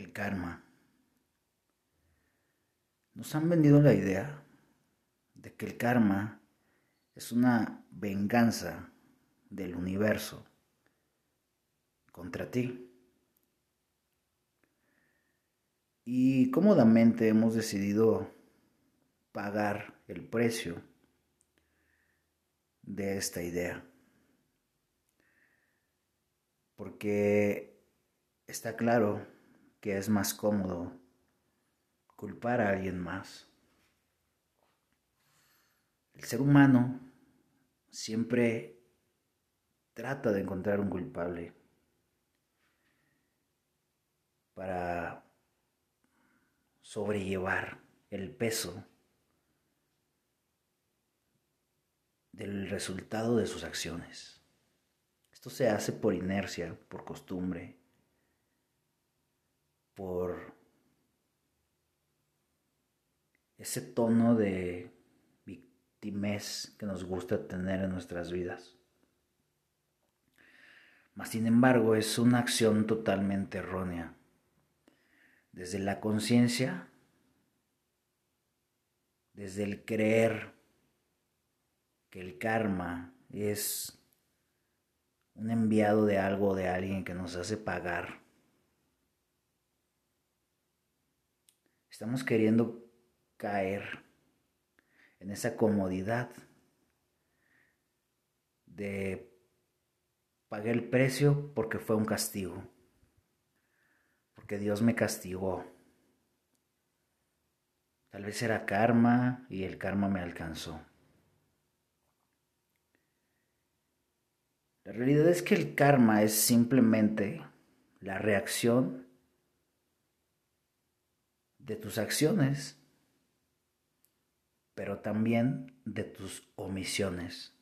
el karma. Nos han vendido la idea de que el karma es una venganza del universo contra ti. Y cómodamente hemos decidido pagar el precio de esta idea. Porque está claro que es más cómodo culpar a alguien más. El ser humano siempre trata de encontrar un culpable para sobrellevar el peso del resultado de sus acciones. Esto se hace por inercia, por costumbre, por ese tono de victimez que nos gusta tener en nuestras vidas. Mas, sin embargo, es una acción totalmente errónea. Desde la conciencia, desde el creer que el karma es un enviado de algo de alguien que nos hace pagar. Estamos queriendo caer en esa comodidad de pagar el precio porque fue un castigo, porque Dios me castigó. Tal vez era karma y el karma me alcanzó. La realidad es que el karma es simplemente la reacción de tus acciones, pero también de tus omisiones,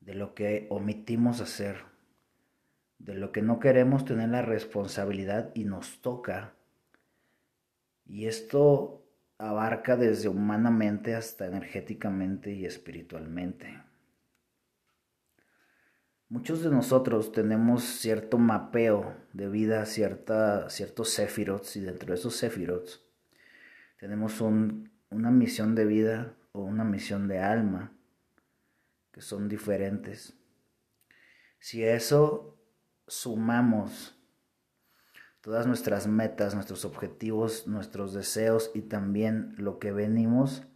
de lo que omitimos hacer, de lo que no queremos tener la responsabilidad y nos toca. Y esto abarca desde humanamente hasta energéticamente y espiritualmente. Muchos de nosotros tenemos cierto mapeo de vida, cierta, ciertos sephirots, y dentro de esos sephirots tenemos una misión de vida o una misión de alma, que son diferentes. Si eso sumamos todas nuestras metas, nuestros objetivos, nuestros deseos y también lo que venimos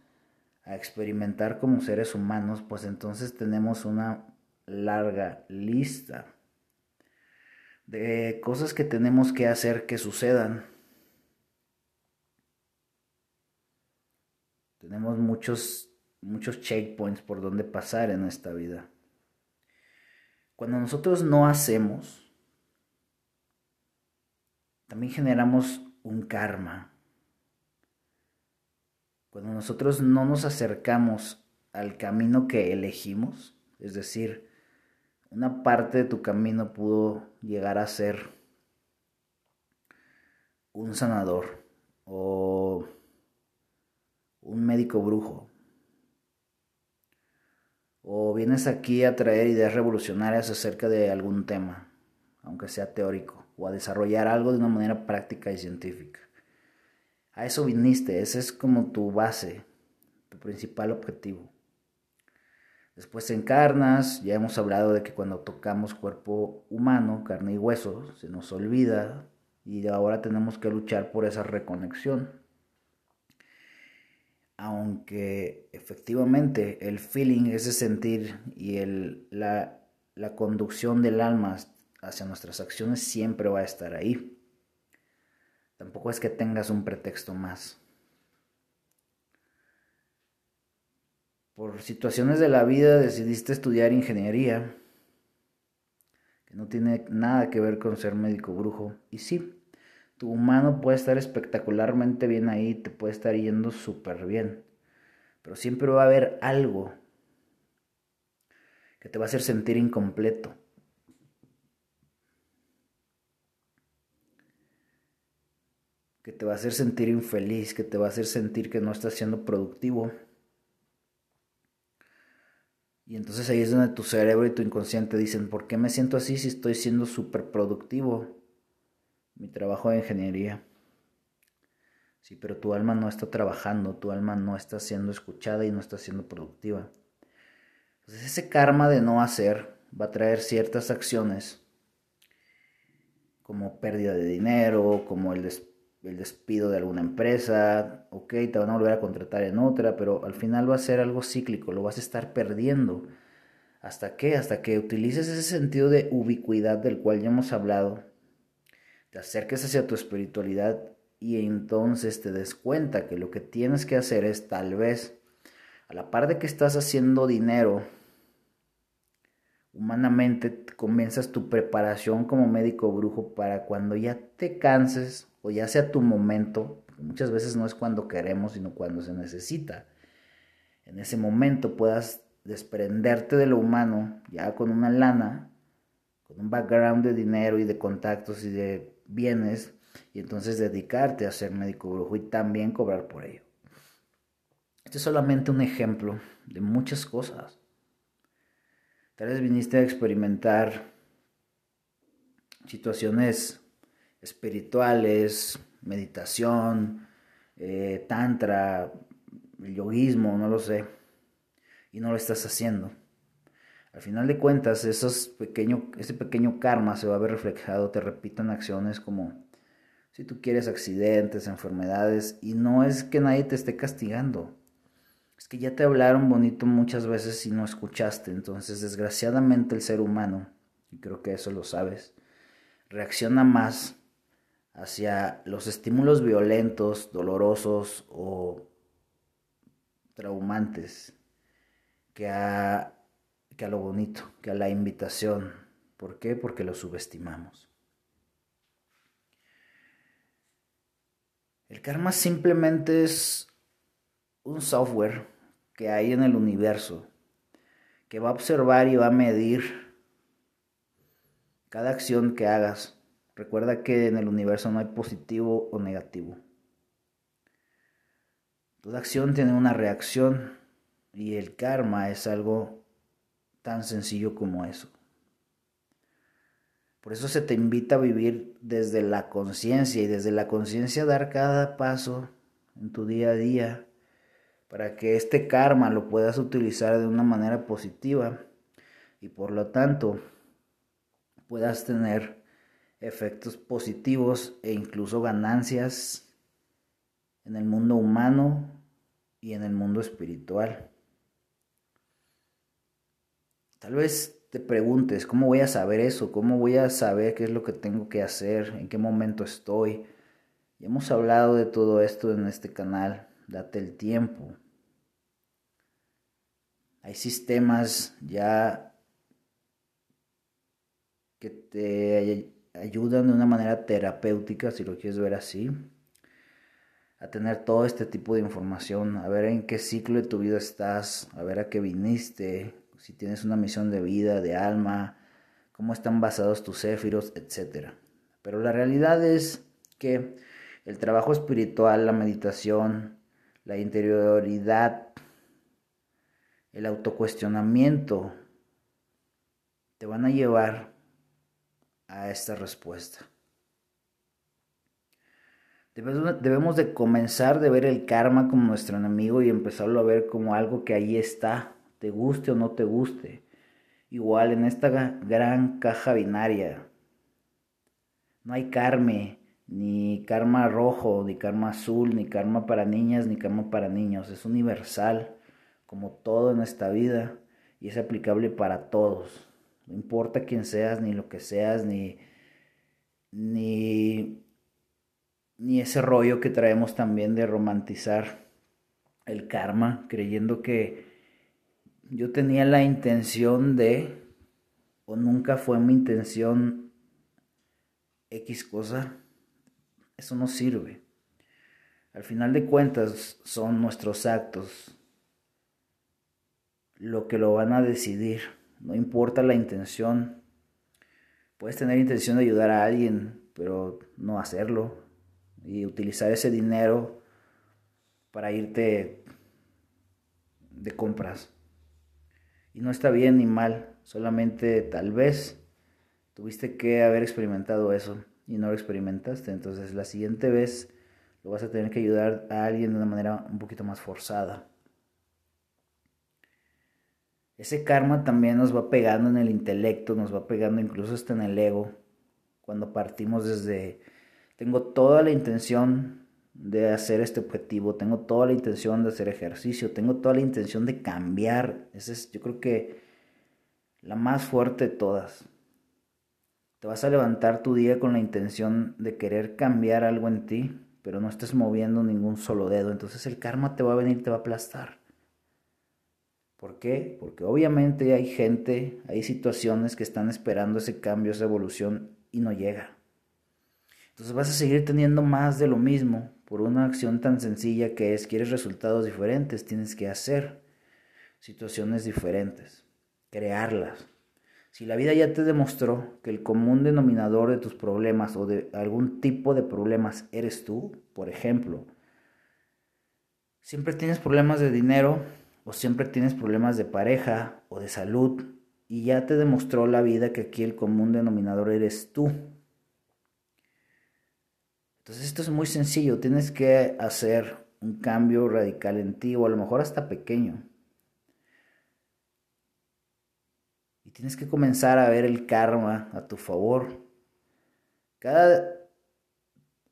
a experimentar como seres humanos, pues entonces tenemos una larga lista de cosas que tenemos que hacer que sucedan. Tenemos muchos, muchos checkpoints por donde pasar en esta vida. Cuando nosotros no hacemos, también generamos un karma. Cuando nosotros no nos acercamos al camino que elegimos, es decir, una parte de tu camino pudo llegar a ser un sanador o un médico brujo. O vienes aquí a traer ideas revolucionarias acerca de algún tema, aunque sea teórico, o a desarrollar algo de una manera práctica y científica. A eso viniste, ese es como tu base, tu principal objetivo. Después encarnas, ya hemos hablado de que cuando tocamos cuerpo humano, carne y hueso, se nos olvida y ahora tenemos que luchar por esa reconexión. Aunque efectivamente el feeling, ese sentir y el, la, la conducción del alma hacia nuestras acciones siempre va a estar ahí. Tampoco es que tengas un pretexto más. Por situaciones de la vida decidiste estudiar ingeniería, que no tiene nada que ver con ser médico brujo. Y sí, tu humano puede estar espectacularmente bien ahí, te puede estar yendo súper bien, pero siempre va a haber algo que te va a hacer sentir incompleto. que te va a hacer sentir infeliz, que te va a hacer sentir que no estás siendo productivo. Y entonces ahí es donde tu cerebro y tu inconsciente dicen, ¿por qué me siento así si estoy siendo súper productivo? mi trabajo de ingeniería. Sí, pero tu alma no está trabajando, tu alma no está siendo escuchada y no está siendo productiva. Entonces ese karma de no hacer va a traer ciertas acciones como pérdida de dinero, como el, el despido de alguna empresa, ok, te van a volver a contratar en otra, pero al final va a ser algo cíclico, lo vas a estar perdiendo. ¿Hasta qué? Hasta que utilices ese sentido de ubicuidad del cual ya hemos hablado, te acerques hacia tu espiritualidad y entonces te des cuenta que lo que tienes que hacer es tal vez, a la par de que estás haciendo dinero, humanamente comienzas tu preparación como médico brujo para cuando ya te canses o ya sea tu momento, muchas veces no es cuando queremos, sino cuando se necesita. En ese momento puedas desprenderte de lo humano, ya con una lana, con un background de dinero y de contactos y de bienes, y entonces dedicarte a ser médico brujo y también cobrar por ello. Este es solamente un ejemplo de muchas cosas. Tal vez viniste a experimentar situaciones espirituales, meditación, eh, tantra, yoguismo, no lo sé, y no lo estás haciendo. Al final de cuentas, pequeño, ese pequeño karma se va a ver reflejado, te repito, en acciones como, si tú quieres, accidentes, enfermedades, y no es que nadie te esté castigando, es que ya te hablaron bonito muchas veces y no escuchaste, entonces desgraciadamente el ser humano, y creo que eso lo sabes, reacciona más hacia los estímulos violentos, dolorosos o traumantes que a, que a lo bonito, que a la invitación. ¿Por qué? Porque lo subestimamos. El karma simplemente es un software que hay en el universo que va a observar y va a medir cada acción que hagas Recuerda que en el universo no hay positivo o negativo. Toda acción tiene una reacción y el karma es algo tan sencillo como eso. Por eso se te invita a vivir desde la conciencia y desde la conciencia dar cada paso en tu día a día para que este karma lo puedas utilizar de una manera positiva y por lo tanto puedas tener efectos positivos e incluso ganancias en el mundo humano y en el mundo espiritual. Tal vez te preguntes, ¿cómo voy a saber eso? ¿Cómo voy a saber qué es lo que tengo que hacer? ¿En qué momento estoy? Ya hemos hablado de todo esto en este canal. Date el tiempo. Hay sistemas ya que te ayudan de una manera terapéutica, si lo quieres ver así, a tener todo este tipo de información, a ver en qué ciclo de tu vida estás, a ver a qué viniste, si tienes una misión de vida, de alma, cómo están basados tus céfiros, etc. Pero la realidad es que el trabajo espiritual, la meditación, la interioridad, el autocuestionamiento, te van a llevar a esta respuesta. Debemos de comenzar de ver el karma como nuestro enemigo y empezarlo a ver como algo que ahí está, te guste o no te guste. Igual en esta gran caja binaria no hay karma, ni karma rojo, ni karma azul, ni karma para niñas, ni karma para niños. Es universal, como todo en esta vida, y es aplicable para todos. No importa quién seas, ni lo que seas, ni, ni, ni ese rollo que traemos también de romantizar el karma, creyendo que yo tenía la intención de, o nunca fue mi intención X cosa, eso no sirve. Al final de cuentas son nuestros actos lo que lo van a decidir. No importa la intención. Puedes tener intención de ayudar a alguien, pero no hacerlo. Y utilizar ese dinero para irte de compras. Y no está bien ni mal, solamente tal vez tuviste que haber experimentado eso. y no lo experimentaste. Entonces la siguiente vez lo vas a tener que ayudar a alguien de una manera un poquito más forzada. Ese karma también nos va pegando en el intelecto, nos va pegando incluso hasta en el ego. Cuando partimos desde, tengo toda la intención de hacer este objetivo, tengo toda la intención de hacer ejercicio, tengo toda la intención de cambiar. Esa es, yo creo que la más fuerte de todas. Te vas a levantar tu día con la intención de querer cambiar algo en ti, pero no estás moviendo ningún solo dedo. Entonces el karma te va a venir te va a aplastar. ¿Por qué? Porque obviamente hay gente, hay situaciones que están esperando ese cambio, esa evolución y no llega. Entonces vas a seguir teniendo más de lo mismo por una acción tan sencilla que es, quieres resultados diferentes, tienes que hacer situaciones diferentes, crearlas. Si la vida ya te demostró que el común denominador de tus problemas o de algún tipo de problemas eres tú, por ejemplo, siempre tienes problemas de dinero o siempre tienes problemas de pareja o de salud y ya te demostró la vida que aquí el común denominador eres tú. Entonces esto es muy sencillo, tienes que hacer un cambio radical en ti o a lo mejor hasta pequeño. tienes que comenzar a ver el karma a tu favor. Cada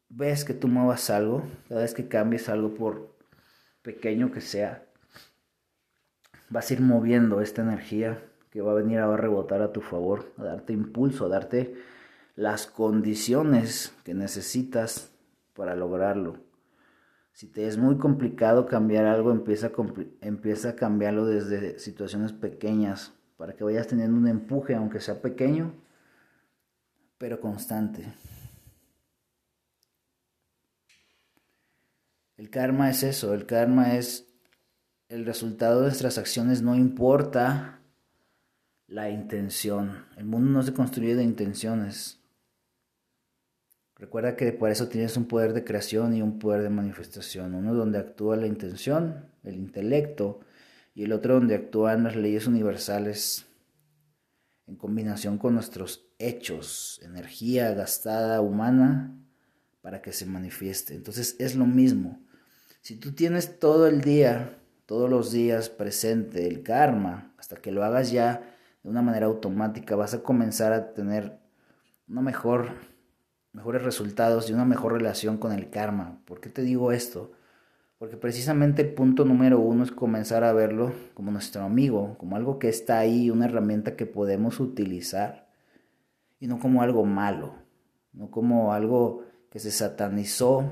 vez que tú muevas algo, cada vez que cambies algo por pequeño que sea, vas a ir moviendo esta energía que va a venir a rebotar a tu favor, a darte impulso, a darte las condiciones que necesitas para lograrlo. Si te es muy complicado cambiar algo, empieza a, empieza a cambiarlo desde situaciones pequeñas para que vayas teniendo un empuje, aunque sea pequeño, pero constante. El karma es eso, el karma es el resultado de nuestras acciones, no importa la intención. El mundo no se construye de intenciones. Recuerda que por eso tienes un poder de creación y un poder de manifestación. Uno donde actúa la intención, el intelecto, y el otro donde actúan las leyes universales en combinación con nuestros hechos, energía gastada humana para que se manifieste. Entonces es lo mismo. Si tú tienes todo el día, todos los días presente el karma, hasta que lo hagas ya de una manera automática, vas a comenzar a tener una mejor, mejores resultados y una mejor relación con el karma. ¿Por qué te digo esto? Porque precisamente el punto número uno es comenzar a verlo como nuestro amigo, como algo que está ahí, una herramienta que podemos utilizar, y no como algo malo, no como algo que se satanizó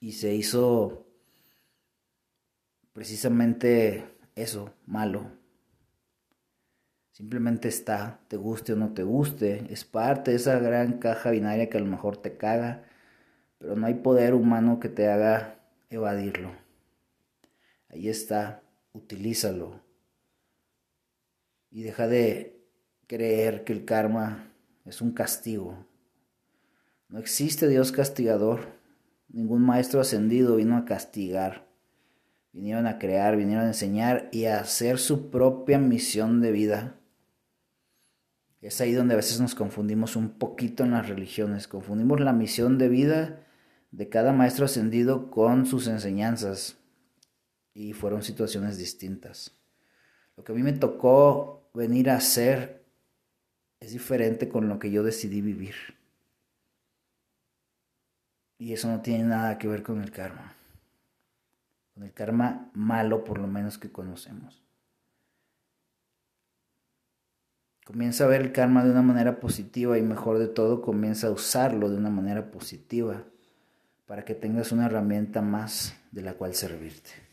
y se hizo precisamente eso, malo. Simplemente está, te guste o no te guste, es parte de esa gran caja binaria que a lo mejor te caga, pero no hay poder humano que te haga evadirlo. Ahí está, utilízalo. Y deja de creer que el karma es un castigo. No existe Dios castigador. Ningún maestro ascendido vino a castigar. Vinieron a crear, vinieron a enseñar y a hacer su propia misión de vida. Es ahí donde a veces nos confundimos un poquito en las religiones. Confundimos la misión de vida de cada maestro ascendido con sus enseñanzas y fueron situaciones distintas. Lo que a mí me tocó venir a hacer es diferente con lo que yo decidí vivir. Y eso no tiene nada que ver con el karma. Con el karma malo por lo menos que conocemos. Comienza a ver el karma de una manera positiva y mejor de todo comienza a usarlo de una manera positiva para que tengas una herramienta más de la cual servirte.